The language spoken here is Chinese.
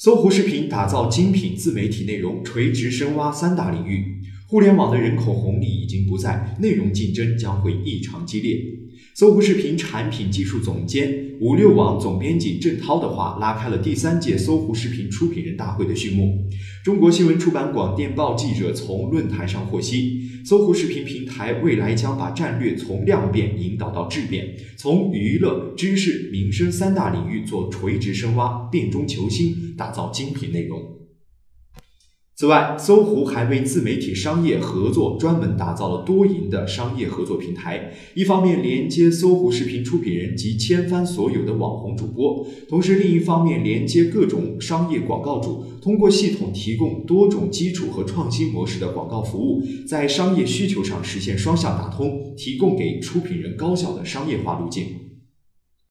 搜狐视频打造精品自媒体内容，垂直深挖三大领域。互联网的人口红利已经不在，内容竞争将会异常激烈。搜狐视频产品技术总监、五六网总编辑郑涛的话，拉开了第三届搜狐视频出品人大会的序幕。中国新闻出版广电报记者从论坛上获悉，搜狐视频平台未来将把战略从量变引导到质变，从娱乐、知识、民生三大领域做垂直深挖，变中求新，打造精品内容。此外，搜狐还为自媒体商业合作专门打造了多赢的商业合作平台。一方面连接搜狐视频出品人及千帆所有的网红主播，同时另一方面连接各种商业广告主，通过系统提供多种基础和创新模式的广告服务，在商业需求上实现双向打通，提供给出品人高效的商业化路径。